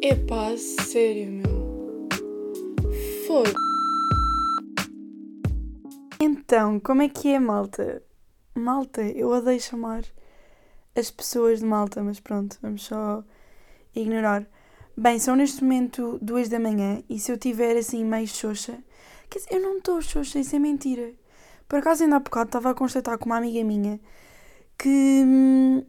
Epá, sério, meu. Foda. Então, como é que é, malta? Malta, eu odeio chamar as pessoas de malta, mas pronto, vamos só ignorar. Bem, são neste momento duas da manhã e se eu tiver assim meio xoxa, quer dizer, eu não estou xoxa, isso é mentira. Por acaso ainda há bocado estava a constatar com uma amiga minha que hum,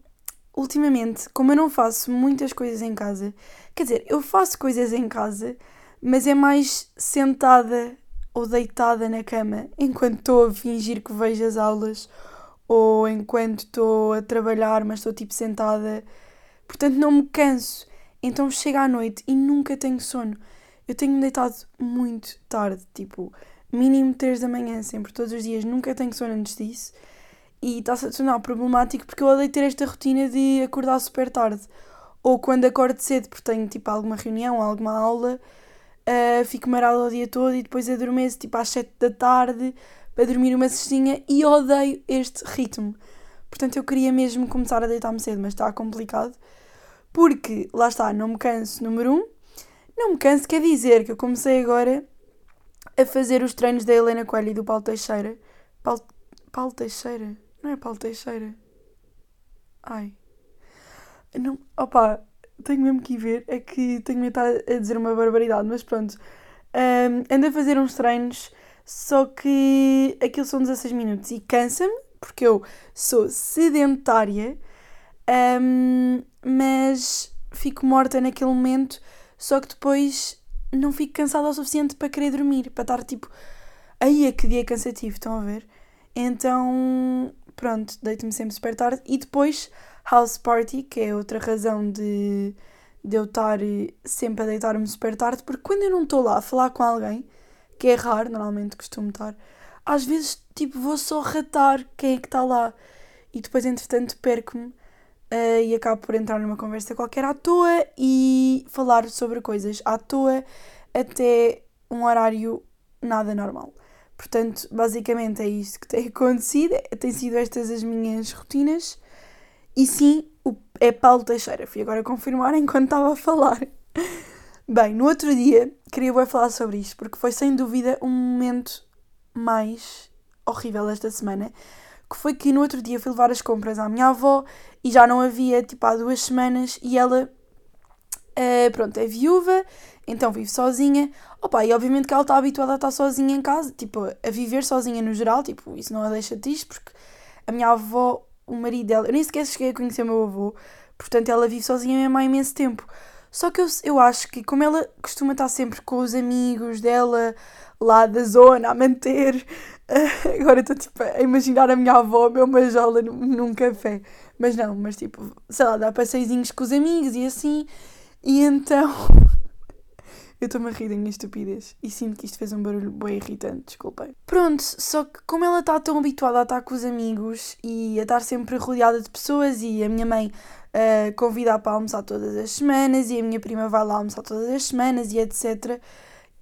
ultimamente, como eu não faço muitas coisas em casa, quer dizer, eu faço coisas em casa, mas é mais sentada ou deitada na cama enquanto estou a fingir que vejo as aulas ou enquanto estou a trabalhar, mas estou tipo sentada. Portanto, não me canso. Então chega à noite e nunca tenho sono. Eu tenho-me deitado muito tarde, tipo, mínimo 3 da manhã, sempre, todos os dias. Nunca tenho sono antes disso. E está-se a tornar problemático porque eu odeio ter esta rotina de acordar super tarde. Ou quando acordo cedo porque tenho tipo alguma reunião, alguma aula, uh, fico marada o dia todo e depois adormeço tipo às 7 da tarde para dormir uma cestinha e odeio este ritmo. Portanto, eu queria mesmo começar a deitar-me cedo, mas está complicado. Porque, lá está, não me canso, número um. Não me canso quer dizer que eu comecei agora a fazer os treinos da Helena Coelho e do Paulo Teixeira. Paulo, Paulo Teixeira? Não é Paulo Teixeira? Ai. Não, opa, tenho mesmo que ir ver. É que tenho medo de estar a dizer uma barbaridade, mas pronto. Um, ando a fazer uns treinos, só que aquilo são 16 minutos e cansa-me, porque eu sou sedentária um, mas fico morta naquele momento, só que depois não fico cansada o suficiente para querer dormir, para estar tipo, aí é que dia cansativo, estão a ver? Então, pronto, deito-me sempre super tarde e depois house party, que é outra razão de, de eu estar sempre a deitar-me super tarde, porque quando eu não estou lá a falar com alguém, que é raro, normalmente costumo estar, às vezes tipo vou só ratar quem é que está lá e depois entretanto perco-me uh, e acabo por entrar numa conversa qualquer à toa e falar sobre coisas à toa até um horário nada normal. Portanto, basicamente é isto que tem acontecido, tem sido estas as minhas rotinas. E sim, é Paulo Teixeira. Fui agora confirmar enquanto estava a falar. Bem, no outro dia queria bem falar sobre isto, porque foi sem dúvida um momento mais horrível esta semana, que foi que no outro dia fui levar as compras à minha avó e já não havia tipo há duas semanas e ela uh, pronto, é viúva, então vive sozinha. Opa, e obviamente que ela está habituada a estar sozinha em casa, tipo, a viver sozinha no geral, tipo, isso não a deixa triste, porque a minha avó, o marido dela, eu nem sequer cheguei a conhecer o meu avô, portanto ela vive sozinha mesmo há imenso tempo. Só que eu, eu acho que, como ela costuma estar sempre com os amigos dela lá da zona a manter, agora estou tipo a imaginar a minha avó, meu majola num, num café. Mas não, mas tipo, sei lá, dá passeizinhos com os amigos e assim. E então. eu estou-me a rir da minha estupidez. E sinto que isto fez um barulho bem irritante, desculpem. Pronto, só que como ela está tão habituada a estar com os amigos e a estar sempre rodeada de pessoas e a minha mãe uh, convida para almoçar todas as semanas e a minha prima vai lá almoçar todas as semanas e etc.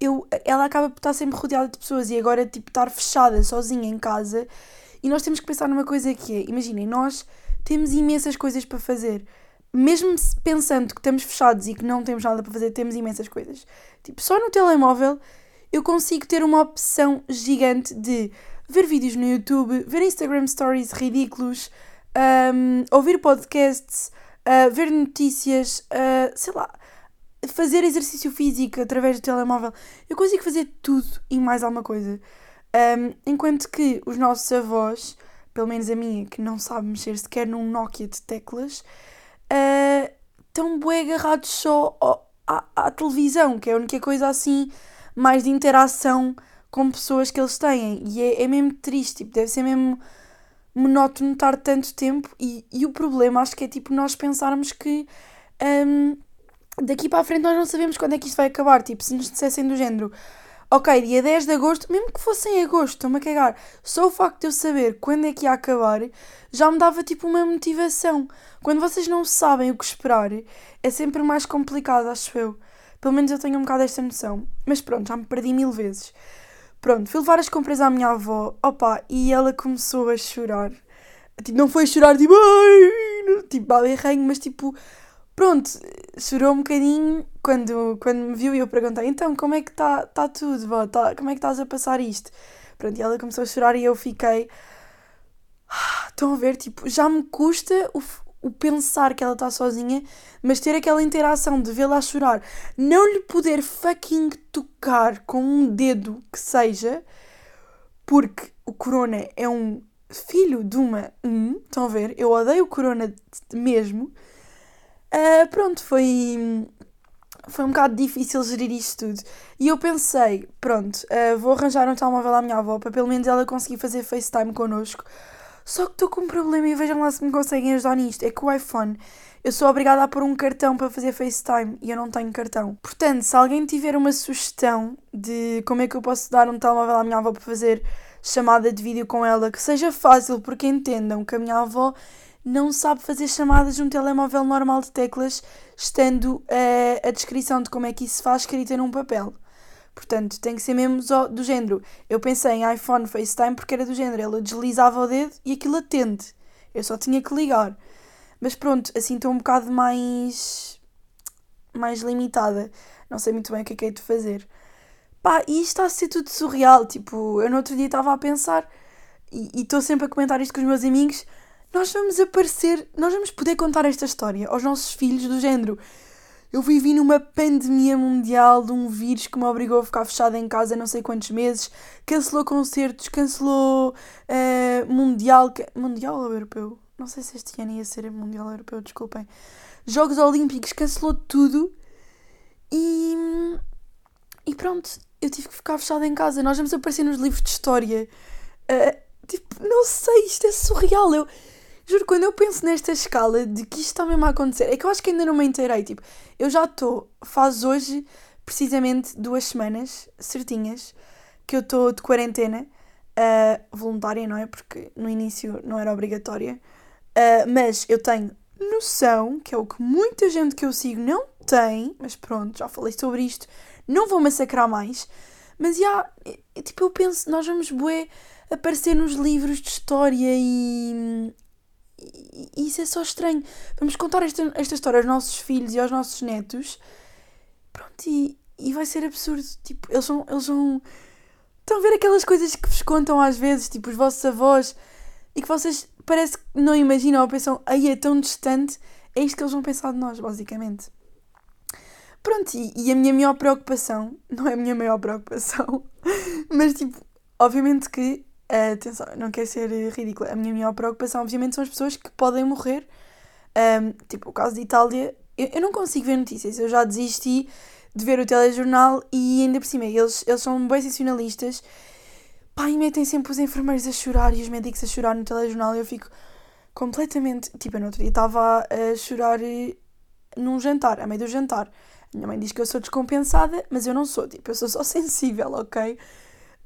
Eu, ela acaba por estar sempre rodeada de pessoas e agora, tipo, estar fechada, sozinha em casa. E nós temos que pensar numa coisa que é, imaginem, nós temos imensas coisas para fazer. Mesmo pensando que estamos fechados e que não temos nada para fazer, temos imensas coisas. Tipo, só no telemóvel eu consigo ter uma opção gigante de ver vídeos no YouTube, ver Instagram stories ridículos, um, ouvir podcasts, uh, ver notícias, uh, sei lá, fazer exercício físico através do telemóvel. Eu consigo fazer tudo e mais alguma coisa. Um, enquanto que os nossos avós pelo menos a minha, que não sabe mexer sequer num Nokia de teclas, uh, estão bem agarrados só ao, à, à, televisão, que é a única coisa assim mais de interação com pessoas que eles têm. E é, é mesmo triste, tipo, deve ser mesmo monótono estar tanto tempo. E, e o problema acho que é tipo nós pensarmos que um, daqui para a frente nós não sabemos quando é que isto vai acabar. Tipo, se nos dissessem do género Ok, dia 10 de agosto, mesmo que fosse em agosto, estou-me a cagar. Só o facto de eu saber quando é que ia acabar já me dava tipo uma motivação. Quando vocês não sabem o que esperar, é sempre mais complicado, acho eu. Pelo menos eu tenho um bocado esta noção. Mas pronto, já me perdi mil vezes. Pronto, fui levar as compras à minha avó, opa, e ela começou a chorar. Tipo, não foi chorar tipo, ai, tipo, berranho, mas tipo, Pronto, chorou um bocadinho quando, quando me viu e eu perguntei: então, como é que está tá tudo, vó? Tá, como é que estás a passar isto? Pronto, e ela começou a chorar e eu fiquei. "Ah, Estão a ver? Tipo, já me custa o, o pensar que ela está sozinha, mas ter aquela interação de vê-la a chorar, não lhe poder fucking tocar com um dedo que seja, porque o Corona é um filho de uma. Um, estão a ver? Eu odeio o Corona mesmo. Ah, pronto, foi. Foi um bocado difícil gerir isto tudo. E eu pensei, pronto, ah, vou arranjar um telemóvel à minha avó para pelo menos ela conseguir fazer FaceTime connosco. Só que estou com um problema e vejam lá se me conseguem ajudar nisto. É que o iPhone, eu sou obrigada a pôr um cartão para fazer FaceTime e eu não tenho cartão. Portanto, se alguém tiver uma sugestão de como é que eu posso dar um telemóvel à minha avó para fazer chamada de vídeo com ela, que seja fácil, porque entendam que a minha avó não sabe fazer chamadas de um telemóvel normal de teclas, estando eh, a descrição de como é que isso se faz escrita num papel. Portanto, tem que ser mesmo do género. Eu pensei em iPhone FaceTime porque era do género. Ela deslizava o dedo e aquilo atende. Eu só tinha que ligar. Mas pronto, assim estou um bocado mais. mais limitada. Não sei muito bem o que é que hei de fazer. Pá, e isto está a ser tudo surreal. Tipo, eu no outro dia estava a pensar e estou sempre a comentar isto com os meus amigos. Nós vamos aparecer, nós vamos poder contar esta história aos nossos filhos do género. Eu vivi numa pandemia mundial de um vírus que me obrigou a ficar fechada em casa não sei quantos meses, cancelou concertos, cancelou eh, mundial, mundial ou europeu? Não sei se este ano ia ser mundial ou europeu, desculpem. Jogos Olímpicos, cancelou tudo e e pronto, eu tive que ficar fechada em casa. Nós vamos aparecer nos livros de história. Ah, tipo, não sei, isto é surreal. Eu juro, quando eu penso nesta escala de que isto está mesmo a acontecer, é que eu acho que ainda não me inteirei. Tipo, eu já estou, faz hoje precisamente duas semanas certinhas que eu estou de quarentena ah, voluntária, não é? Porque no início não era obrigatória. Ah, mas eu tenho noção, que é o que muita gente que eu sigo não tem, mas pronto, já falei sobre isto, não vou massacrar mais. Mas já, é- é tipo, eu penso, nós vamos bué aparecer nos livros de história e, e- isso é só estranho. Vamos contar esta, esta história aos nossos filhos e aos nossos netos. Pronto, e, e vai ser absurdo. Tipo, eles vão, eles vão. Estão a ver aquelas coisas que vos contam às vezes, tipo, os vossos avós, e que vocês parece que não imaginam ou pensam, aí é tão distante. É isto que eles vão pensar de nós, basicamente. Pronto, e, e a minha maior preocupação, não é a minha maior preocupação, mas tipo, obviamente que, eh, atenção, não quero ser eh, ridícula, a minha maior preocupação, obviamente, são as pessoas que podem morrer. Ahm, tipo, o caso de Itália, eu, eu não consigo ver notícias, eu já desisti de ver o telejornal e ainda por cima, eles, eles são bem sensacionalistas. Pá, e metem sempre os enfermeiros a chorar e os médicos a chorar no telejornal e eu fico completamente. Tipo, eu no outro dia estava a chorar eh, num jantar, a meio do jantar. A minha mãe diz que eu sou descompensada, mas eu não sou, tipo, eu sou só sensível, ok?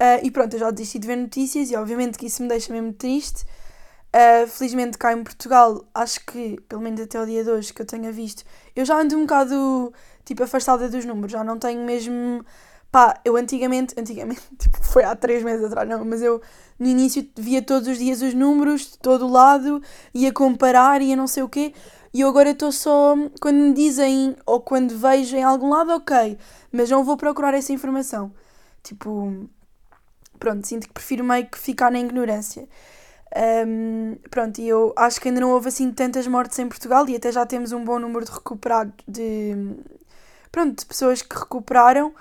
Ah, e pronto, eu já desisti de ver notícias e obviamente que isso me deixa mesmo triste. Ah, felizmente cá em Portugal, acho que, pelo menos até o dia de hoje que eu tenha visto, eu já ando um bocado, tipo, afastada dos números, já não tenho mesmo... Pá, eu antigamente, antigamente, tipo, foi há três meses atrás, não, mas eu no início via todos os dias os números de todo lado, ia comparar, ia não sei o quê, e eu agora estou só, quando me dizem, ou quando vejo em algum lado, ok, mas não vou procurar essa informação. Tipo, pronto, sinto que prefiro meio que ficar na ignorância. Ahm, pronto, e eu acho que ainda não houve assim tantas mortes em Portugal e até já temos um bom número de recuperados, de, pronto, de pessoas que recuperaram,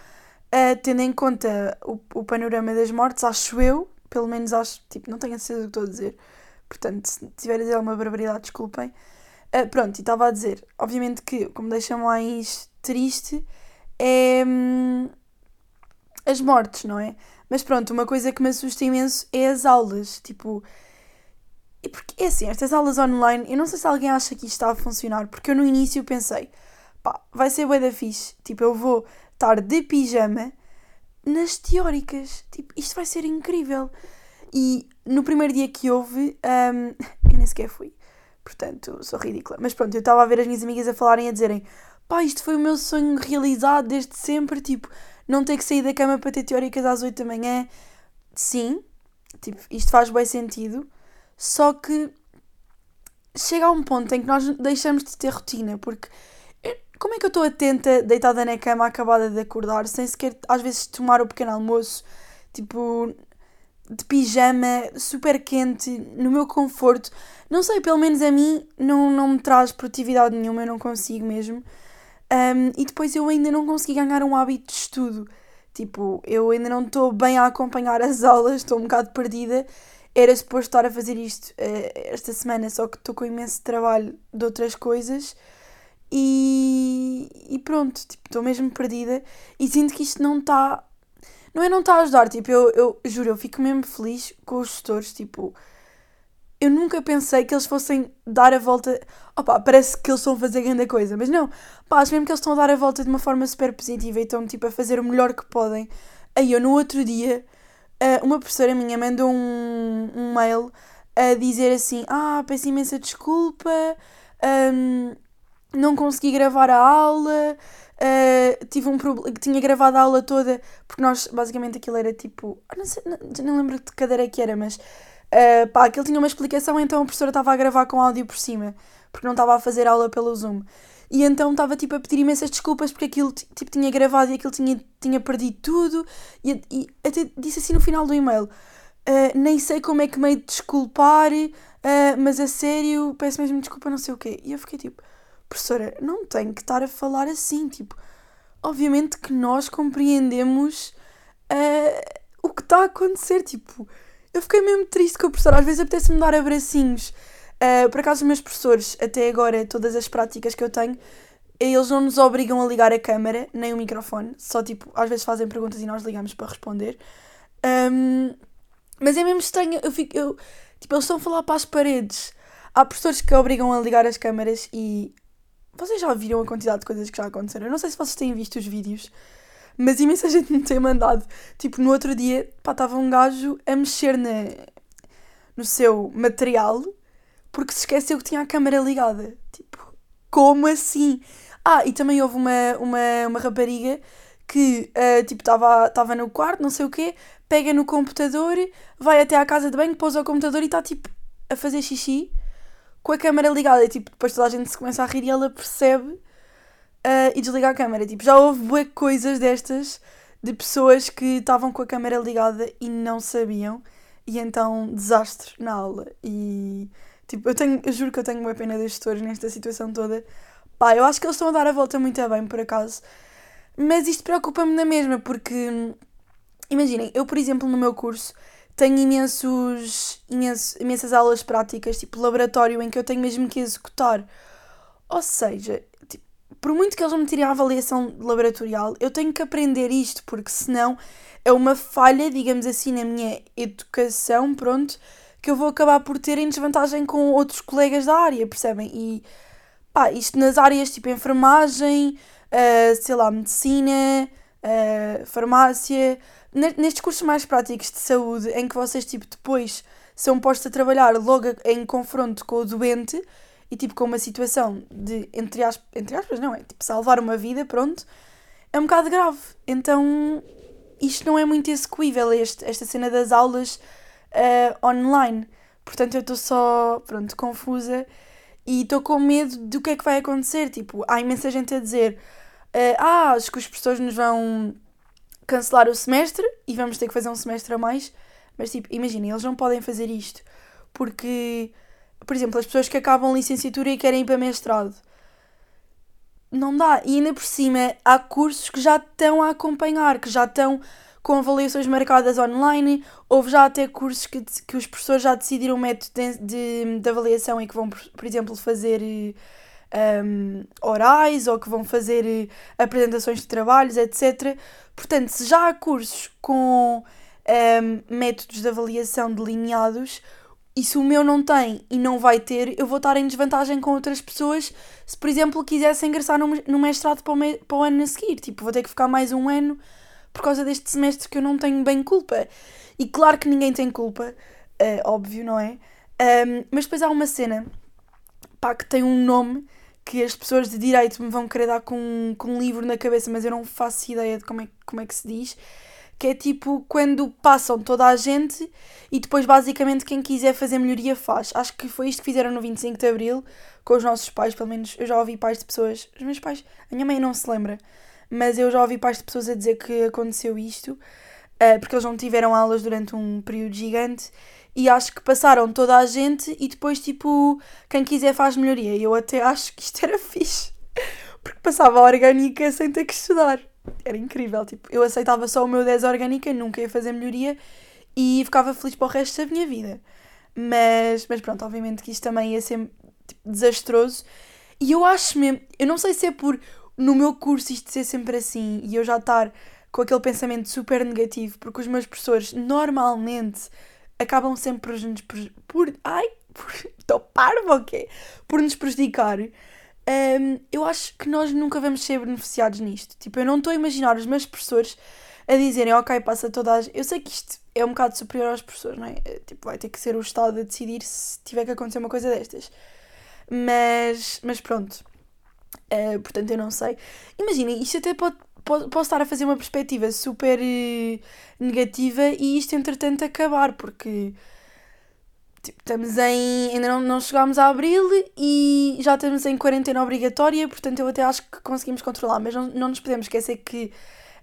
ah, tendo em conta o, o panorama das mortes, acho eu, pelo menos acho, tipo, não tenho a certeza do que estou a dizer, portanto, se tiver a dizer alguma barbaridade, desculpem. Ah, pronto, e estava a dizer, obviamente que o que me deixa mais triste é hum, as mortes, não é? Mas pronto, uma coisa que me assusta imenso é as aulas, tipo... E porque é assim, estas aulas online, eu não sei se alguém acha que isto está a funcionar, porque eu no início pensei, pá, vai ser bué da fixe, tipo, eu vou estar de pijama nas teóricas, tipo, isto vai ser incrível. E no primeiro dia que houve, hum, eu nem sequer fui, portanto, sou ridícula. Mas pronto, eu estava a ver as minhas amigas a falarem, a dizerem, pá, isto foi o meu sonho realizado desde sempre, tipo, não ter que sair da cama para ter teóricas às 8 da manhã. Sim, tipo, isto faz bem sentido, só que chega a um ponto em que nós deixamos de ter rotina, porque como é que eu estou atenta, deitada na cama, acabada de acordar, sem sequer às vezes tomar o pequeno almoço, tipo, de pijama, super quente, no meu conforto. Não sei, pelo menos a mim não, não me traz produtividade nenhuma, eu não consigo mesmo. Um, e depois eu ainda não consegui ganhar um hábito de estudo. Tipo, eu ainda não estou bem a acompanhar as aulas, estou um bocado perdida. Era suposto estar a fazer isto uh, esta semana, só que estou com imenso trabalho de outras coisas. E, e pronto, tipo, estou mesmo perdida. E sinto que isto não está não é não está a ajudar, tipo, eu, eu juro, eu fico mesmo feliz com os gestores, tipo, eu nunca pensei que eles fossem dar a volta. Opa, parece que eles estão a fazer grande coisa, mas não, pá, acho mesmo que eles estão a dar a volta de uma forma super positiva e estão, tipo, a fazer o melhor que podem. Aí eu, no outro dia, uma professora minha mandou um, um mail a dizer assim: Ah, peço imensa desculpa, um, não consegui gravar a aula, Uh, tive um problema, tinha gravado a aula toda, porque nós, basicamente, aquilo era tipo. Não sei, não, não lembro de que cadeira é que era, mas. Uh, pá, aquilo tinha uma explicação, então a professora estava a gravar com áudio por cima, porque não estava a fazer aula pelo Zoom. E então estava tipo a pedir imensas desculpas porque aquilo tipo, tinha gravado e aquilo tinha, tinha perdido tudo. E, e até disse assim no final do e-mail: uh, Nem sei como é que me de desculpar, uh, mas a sério, peço mesmo desculpa, não sei o quê. E eu fiquei tipo professora, não tem que estar a falar assim, tipo, obviamente que nós compreendemos uh, o que está a acontecer, tipo, eu fiquei mesmo triste com a professora, às vezes apetece-me dar abracinhos. Uh, por acaso, os meus professores, até agora, todas as práticas que eu tenho, eles não nos obrigam a ligar a câmera, nem o microfone, só tipo, às vezes fazem perguntas e nós ligamos para responder. Um, mas é mesmo estranho, eu fico, eu, tipo, eles estão a falar para as paredes. Há professores que obrigam a ligar as câmaras e vocês já viram a quantidade de coisas que já aconteceram? Eu não sei se vocês têm visto os vídeos, mas imensa gente me tem mandado. Tipo, no outro dia, pá, estava um gajo a mexer na, no seu material porque se esqueceu que tinha a câmera ligada. Tipo, como assim? Ah, e também houve uma, uma, uma rapariga que, uh, tipo, estava no quarto, não sei o quê, pega no computador, vai até à casa de banho, pousa o computador e está, tipo, a fazer xixi com a câmera ligada. E tipo, depois toda a gente se começa a rir e ela percebe uh, e desliga a câmera. Tipo, já houve bué coisas destas de pessoas que estavam com a câmera ligada e não sabiam. E então, desastre na aula. E tipo, eu, tenho, eu juro que eu tenho uma pena dos gestores nesta situação toda. Pá, eu acho que eles estão a dar a volta muito bem, por acaso. Mas isto preocupa-me na mesma, porque imaginem, eu, por exemplo, no meu curso tenho imensos, imenso, imensas aulas práticas, tipo laboratório, em que eu tenho mesmo que executar. Ou seja, tipo, por muito que eles me tirem a avaliação laboratorial, eu tenho que aprender isto, porque senão é uma falha, digamos assim, na minha educação, pronto, que eu vou acabar por ter em desvantagem com outros colegas da área, percebem? E pá, isto nas áreas tipo enfermagem, uh, sei lá, medicina, uh, farmácia nestes cursos mais práticos de saúde, em que vocês, tipo, depois são postos a trabalhar logo em confronto com o doente e, tipo, com uma situação de, entre aspas, entre aspas não é? Tipo, salvar uma vida, pronto, é um bocado grave. Então, isto não é muito execuível, este, esta cena das aulas uh, online. Portanto, eu estou só, pronto, confusa e estou com medo do que é que vai acontecer. Tipo, há imensa gente a dizer: uh, Ah, acho que os professores nos vão cancelar o semestre e vamos ter que fazer um semestre a mais. Mas, tipo, imaginem, eles não podem fazer isto porque, por exemplo, as pessoas que acabam licenciatura e querem ir para mestrado. Não dá. E ainda por cima, há cursos que já estão a acompanhar, que já estão com avaliações marcadas online. Houve já até cursos que, que os professores já decidiram o método de, de, de avaliação e que vão, por exemplo, fazer um, orais ou que vão fazer eh, apresentações de trabalhos, etc. Portanto, se já há cursos com um, métodos de avaliação delineados, e se o meu não tem e não vai ter, eu vou estar em desvantagem com outras pessoas se, por exemplo, quisesse ingressar no, mestrado para o, para o ano a seguir. Tipo, vou ter que ficar mais um ano por causa deste semestre que eu não tenho bem culpa. E claro que ninguém tem culpa, uh, óbvio, não é? Um, mas depois há uma cena pá, que tem um nome que as pessoas de direito me vão querer dar com, com um livro na cabeça, mas eu não faço ideia de como é, como é que se diz, que é tipo quando passam toda a gente e depois basicamente quem quiser fazer melhoria faz. Acho que foi isto que fizeram no 25 de Abril com os nossos pais, pelo menos eu já ouvi pais de pessoas, os meus pais, a minha mãe não se lembra, mas eu já ouvi pais de pessoas a dizer que aconteceu isto, uh, porque eles não tiveram aulas durante um período gigante e acho que passaram toda a gente e depois tipo quem quiser faz melhoria. E eu até acho que isto era fixe, porque passava a orgânica sem ter que estudar. Era incrível, tipo, eu aceitava só o meu 10 orgânica, nunca ia fazer melhoria e ficava feliz para o resto da minha vida. Mas, mas pronto, obviamente que isto também ia ser tipo, desastroso. E eu acho mesmo, eu não sei se é por no meu curso isto ser sempre assim e eu já estar com aquele pensamento super negativo, porque os meus professores normalmente acabam sempre por por, ai, por, estou parvo ok? Por nos prejudicar. Um, eu acho que nós nunca vamos ser beneficiados nisto. Tipo, eu não estou a imaginar os meus professores a dizerem, ok, passa toda a... Eu sei que isto é um bocado superior aos professores, não é? Tipo, vai ter que ser o Estado a decidir se tiver que acontecer uma coisa destas. Mas, mas pronto. Uh, portanto, eu não sei. Imaginem, isto até pode, pode, posso estar a fazer uma perspectiva super uh, negativa e isto, entretanto, acabar, porque tipo, estamos em. ainda não, não chegámos a abril e já estamos em quarentena obrigatória, portanto, eu até acho que conseguimos controlar, mas não, não nos podemos esquecer que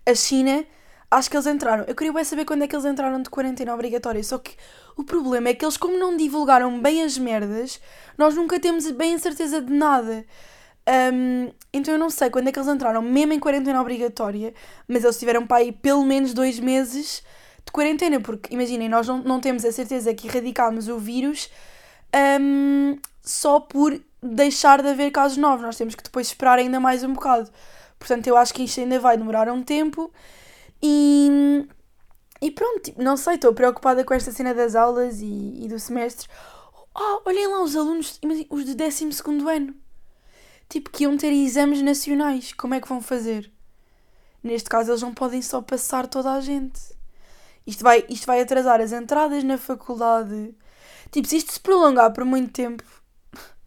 a China Acho que eles entraram. Eu queria bem saber quando é que eles entraram de quarentena obrigatória. Só que o problema é que eles, como não divulgaram bem as merdas, nós nunca temos bem a certeza de nada. Um, então eu não sei quando é que eles entraram, mesmo em quarentena obrigatória, mas eles tiveram para aí pelo menos dois meses de quarentena, porque imaginem, nós não, não temos a certeza que erradicámos o vírus um, só por deixar de haver casos novos. Nós temos que depois esperar ainda mais um bocado. Portanto, eu acho que isto ainda vai demorar um tempo e, e pronto, tipo, não sei, estou preocupada com esta cena das aulas e, e do semestre. Oh, olhem lá os alunos, os de 12 ano. Tipo, que iam ter exames nacionais. Como é que vão fazer? Neste caso, eles não podem só passar toda a gente. Isto vai, isto vai atrasar as entradas na faculdade. Tipo, se isto se prolongar por muito tempo,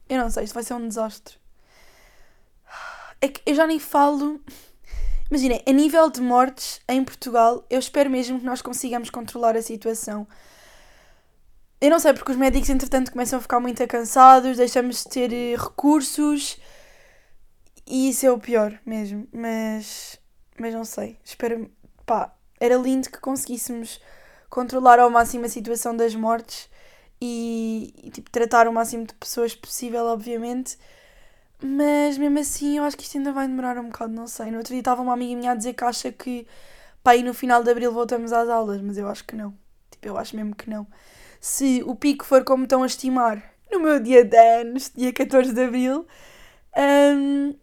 eu não sei, isto vai ser um desastre. É que eu já nem falo Imaginem, a nível de mortes em Portugal, eu espero mesmo que nós consigamos controlar a situação. Eu não sei, porque os médicos, entretanto, começam a ficar muito cansados, deixamos de ter eh, recursos e isso é o pior mesmo. Mas, mas não sei, espero. pá, era lindo que conseguíssemos controlar ao máximo a situação das mortes e, e tipo, tratar o máximo de pessoas possível, obviamente. Mas mesmo assim, eu acho que isto ainda vai demorar um bocado, não sei. No outro dia estava uma amiga minha a dizer que acha que pá, aí no final de abril voltamos às aulas, mas eu acho que não. Tipo, eu acho mesmo que não. Se o pico for como estão a estimar no meu dia de anos, dia 14 de abril, hum,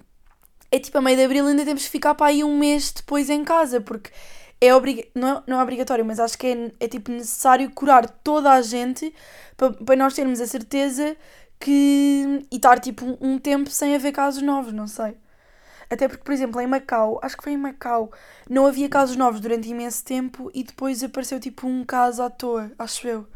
é tipo a meio de abril ainda temos que ficar para aí um mês depois em casa, porque é obrig... não, é, não é obrigatório, mas acho que é, é tipo necessário curar toda a gente para, para nós termos a certeza que. e estar tipo um, um tempo sem haver casos novos, não sei. Até porque, por exemplo, em Macau, acho que foi em Macau, não havia casos novos durante imenso tempo e depois apareceu tipo um caso à toa, acho eu.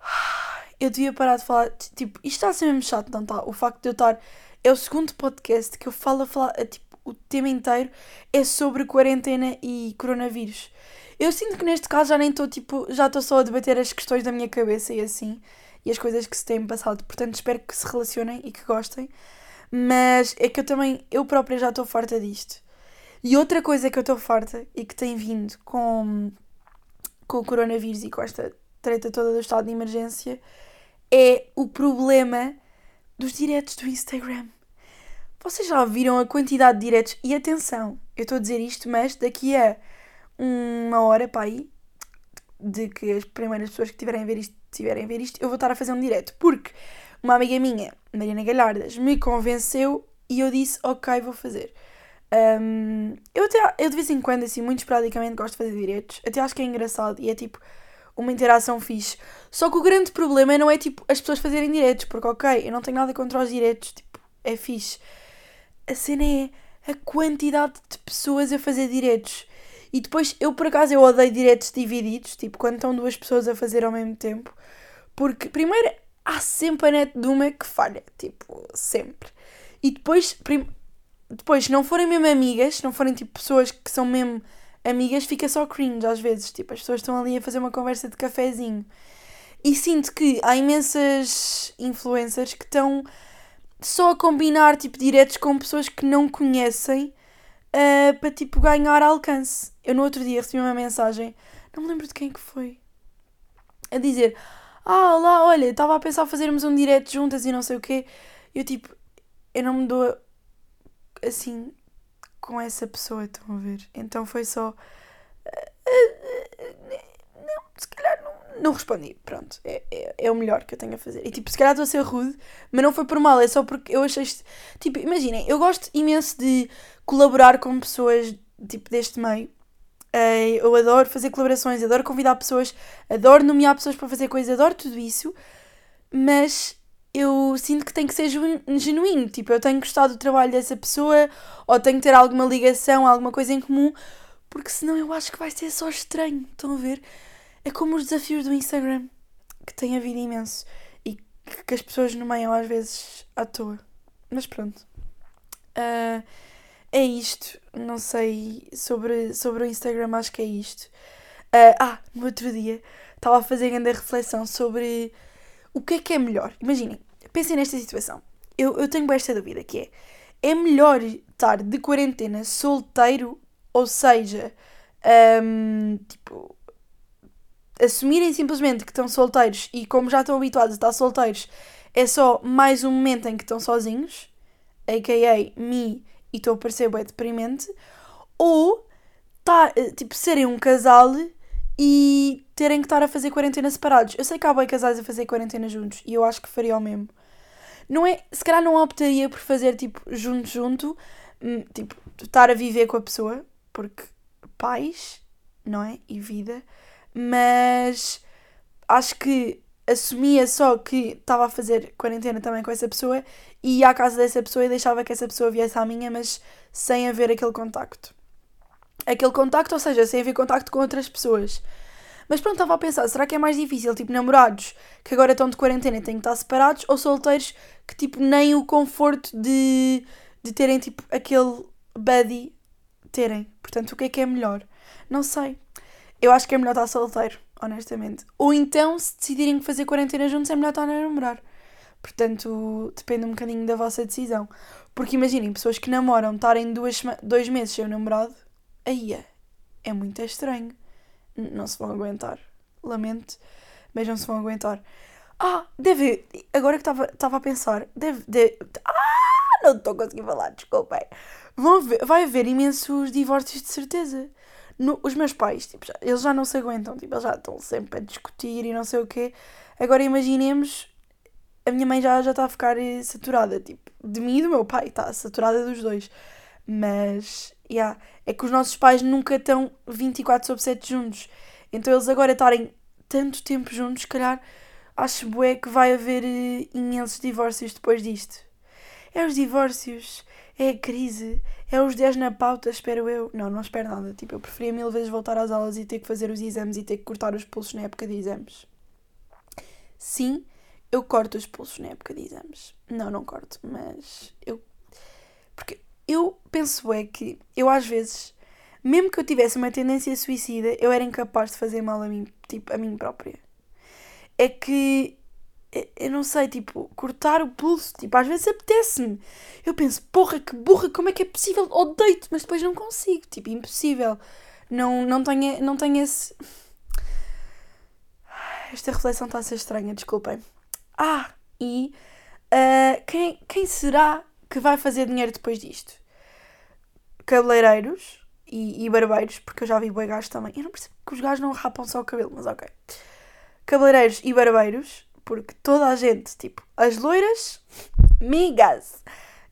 Eu devia parar de falar. Tipo, isto está a ser mesmo chato, não está? O facto de eu estar. É o segundo podcast que eu falo a falar. Tipo, o tema inteiro é sobre quarentena e coronavírus. Eu sinto que neste caso já nem estou tipo. Já estou só a debater as questões da minha cabeça e assim e as coisas que se têm passado. Portanto, espero que se relacionem e que gostem. Mas é que eu também, eu própria já estou farta disto. E outra coisa que eu estou farta e que tem vindo com, com o coronavírus e com esta treta toda do estado de emergência é o problema dos diretos do Instagram. Vocês já viram a quantidade de diretos? E atenção, eu estou a dizer isto, mas daqui a uma hora para aí, de que as primeiras pessoas que tiverem a ver isto tiverem a ver isto, eu vou estar a fazer um direto. Porque uma amiga minha, Mariana Galhardas, me convenceu e eu disse, ok, vou fazer. Um, eu, até, eu de vez em quando, assim, muito esporadicamente, gosto de fazer diretos. Até acho que é engraçado e é tipo uma interação fixe. Só que o grande problema não é tipo as pessoas fazerem diretos, porque ok, eu não tenho nada contra os diretos, tipo, é fixe. A cena é a quantidade de pessoas a fazer diretos. E depois, eu por acaso, eu odeio diretos divididos, tipo, quando estão duas pessoas a fazer ao mesmo tempo. Porque, primeiro, há sempre a net de uma que falha, tipo, sempre. E depois, prim... depois, não forem mesmo amigas, não forem tipo pessoas que são mesmo amigas fica só cringe às vezes. Tipo, as pessoas estão ali a fazer uma conversa de cafezinho. E sinto que há imensas influencers que estão só a combinar tipo diretos com pessoas que não conhecem uh, para tipo ganhar alcance. Eu no outro dia recebi uma mensagem, não me lembro de quem que foi, a dizer: Ah, lá, olha, estava a pensar fazermos um direto juntas e não sei o quê. Eu tipo, eu não me dou assim com essa pessoa, estão a ver? Então foi só. Não, se calhar não, não respondi. Pronto, é, é, é o melhor que eu tenho a fazer. E tipo, se calhar estou a ser rude, mas não foi por mal, é só porque eu achei. Tipo, imaginem, eu gosto imenso de colaborar com pessoas tipo deste meio. Eu adoro fazer colaborações, adoro convidar pessoas, adoro nomear pessoas para fazer coisas, adoro tudo isso, mas eu sinto que tem que ser genuíno. Tipo, eu tenho gostado do trabalho dessa pessoa, ou tenho que ter alguma ligação, alguma coisa em comum, porque senão eu acho que vai ser só estranho. Estão a ver? É como os desafios do Instagram, que têm havido imenso e que as pessoas nomeiam às vezes à toa. Mas pronto. Uh, é isto. Não sei sobre, sobre o Instagram, acho que é isto. Uh, ah, no outro dia estava a fazer grande reflexão sobre o que é que é melhor? Imaginem, pensem nesta situação. Eu, eu tenho esta dúvida que é, é melhor estar de quarentena solteiro, ou seja, um, tipo, assumirem simplesmente que estão solteiros e como já estão habituados a estar solteiros, é só mais um momento em que estão sozinhos, a.k.a. me, e estou a parecer bem deprimente, ou tá, eh, tipo, serem um casal e terem que estar a fazer quarentena separados. Eu sei que há bem casais a fazer quarentena juntos e eu acho que faria o mesmo. Não é, se calhar não optaria por fazer tipo junto junto, hum, tipo, estar a viver com a pessoa, porque pais, não é? E vida, mas acho que assumia só que estava a fazer quarentena também com essa pessoa e ia à casa dessa pessoa e deixava que essa pessoa viesse à minha, mas sem haver aquele contacto aquele contacto, ou seja, sem haver contacto com outras pessoas. Mas pronto, estava a pensar, será que é mais difícil, tipo, namorados que agora estão de quarentena e têm que estar separados, ou solteiros que, tipo, nem o conforto de, de terem, tipo, aquele buddy terem? Portanto, o que é que é melhor? Não sei. Eu acho que é melhor estar solteiro, honestamente. Ou então, se decidirem fazer quarentena juntos, é melhor estar a namorar. Portanto, depende um bocadinho da vossa decisão. Porque imaginem, pessoas que namoram estarem duas, dois meses sem o namorado, aí é, é muito estranho. Não se vão aguentar. Lamento, mas não se vão aguentar. Ah, deve. Agora que estava a pensar, deve. deve ah, não estou conseguindo falar, desculpem. Vão ver, vai haver imensos divórcios de certeza. No, os meus pais, tipo, já, eles já não se aguentam, tipo, eles já estão sempre a discutir e não sei o quê. Agora imaginemos, a minha mãe já, já está a ficar eh, saturada, tipo, de mim e do meu pai, está saturada dos dois. Mas, yeah, é que os nossos pais nunca estão 24 sobre 7 juntos. Então eles agora estarem tanto tempo juntos, se calhar acho bué que vai haver uh, imensos divórcios depois disto. É os divórcios, é a crise, é os 10 na pauta, espero eu. Não, não espero nada. Tipo, eu preferia mil vezes voltar às aulas e ter que fazer os exames e ter que cortar os pulsos na época de exames. Sim, eu corto os pulsos na época de exames. Não, não corto, mas eu. Porque eu penso é que eu às vezes, mesmo que eu tivesse uma tendência suicida, eu era incapaz de fazer mal a mim, tipo, a mim própria. É que eu não sei, tipo, cortar o pulso, tipo, às vezes apetece-me. Eu penso, porra, que burra, como é que é possível? Odeio-te, mas depois não consigo, tipo, impossível. Não, não, tenho, não tenho esse. Esta reflexão está a ser estranha, desculpem. Ah, e uh, quem, quem será que vai fazer dinheiro depois disto? cabeleireiros e, e barbeiros, porque eu já vi boi gajos também. Eu não percebo que os gajos não rapam só o cabelo, mas ok. Cabeleireiros e barbeiros, porque toda a gente, tipo, as loiras, migas,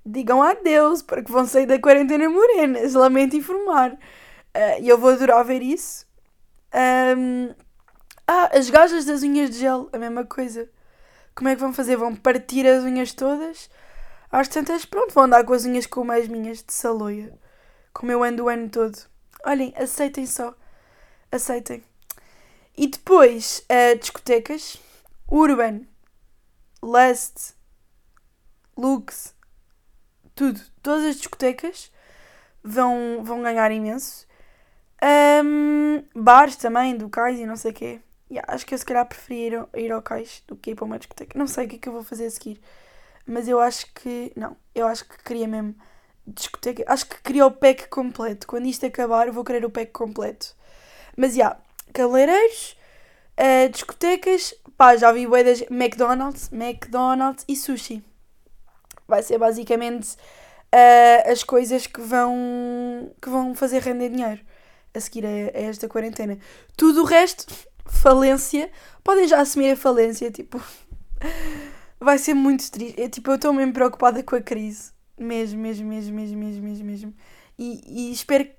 digam adeus, porque vão sair da quarentena morenas, lamento informar. Uh, e eu vou adorar ver isso. Um, ah, as gajas das unhas de gel, a mesma coisa. Como é que vão fazer? Vão partir as unhas todas? Às tantas, pronto, vão andar com as unhas como as minhas de saloia como eu ando o ano todo. Olhem, aceitem só. Aceitem. E depois, uh, discotecas. Urban. Lust. Lux. Tudo. Todas as discotecas vão, vão ganhar imenso. Um, bares também, do cais e não sei o quê. Yeah, acho que eu se calhar preferia ir, ao cais do que ir para uma discoteca. Não sei o que é que eu vou fazer a seguir. Mas eu acho que. Não, eu acho que queria mesmo discoteca. Acho que queria o pack completo. Quando isto acabar, vou querer o pack completo. Mas já, yeah, cabeleireiros, uh, discotecas, pá, já vi bué das McDonald's, McDonald's e sushi. Vai ser basicamente uh, as coisas que vão, que vão fazer render dinheiro a seguir a, a esta quarentena. Tudo o resto, falência, podem já assumir a falência, tipo, vai ser muito triste. É, tipo, eu estou mesmo preocupada com a crise. Mesmo, mesmo, mesmo, mesmo, mesmo, mesmo, mesmo. E, e espero que.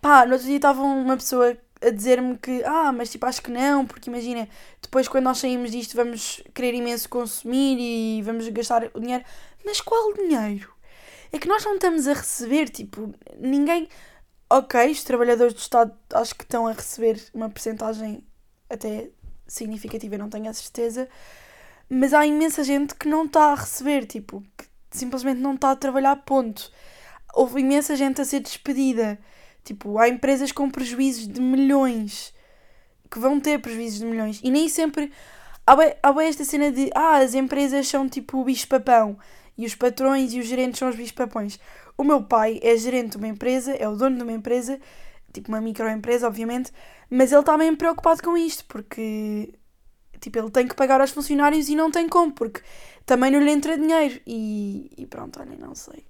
Pá, no outro dia estava uma pessoa a dizer-me que, ah, mas tipo, acho que não, porque imagina, depois quando nós saímos disto vamos querer imenso consumir e vamos gastar o dinheiro. Mas qual dinheiro? É que nós não estamos a receber, tipo, ninguém. Ok, os trabalhadores do Estado acho que estão a receber uma porcentagem até significativa, não tenho a certeza, mas há imensa gente que não está a receber, tipo, que simplesmente não está a trabalhar, ponto. Houve imensa gente a ser despedida. Tipo, há empresas com prejuízos de milhões que vão ter prejuízos de milhões e nem sempre há bem, há esta cena de ah, as empresas são tipo o bicho-papão e os patrões e os gerentes são os bicho-papões. O meu pai é gerente de uma empresa, é o dono de uma empresa, tipo uma microempresa, obviamente, mas ele está bem preocupado com isto porque tipo, ele tem que pagar aos funcionários e não tem como, porque também não lhe entra dinheiro. E, e pronto, olha, não sei.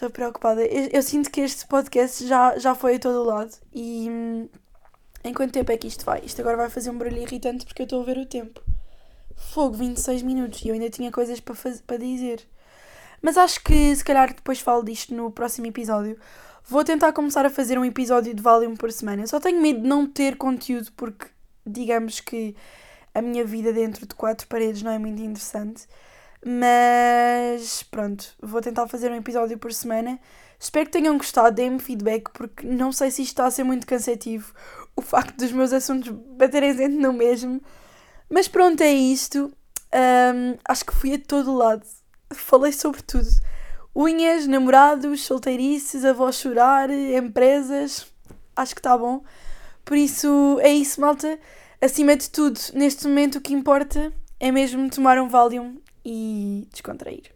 Estou preocupada. Eu, eu, sinto que este podcast já, já foi a todo lado. E hum, em quanto tempo é que isto vai? Isto agora vai fazer um barulho irritante porque eu estou a ver o tempo. Fogo, 26 minutos. E eu ainda tinha coisas para, fazer, para dizer. Mas acho que se calhar depois falo disto no próximo episódio. Vou tentar começar a fazer um episódio de Valium por semana. Eu só tenho medo de não ter conteúdo porque, digamos que a minha vida dentro de quatro paredes não é muito interessante. Mas pronto, vou tentar fazer um episódio por semana. Espero que tenham gostado, deem-me feedback, porque não sei se isto está a ser muito cansativo. O facto dos meus assuntos baterem dentro no mesmo. Mas pronto, é isto. Um, acho que fui a todo lado. Falei sobre tudo. Unhas, namorados, solteirices, avós chorar, empresas. Acho que está bom. Por isso, é isso, malta. Acima de tudo, neste momento, o que importa é mesmo tomar um Valium e descontrair.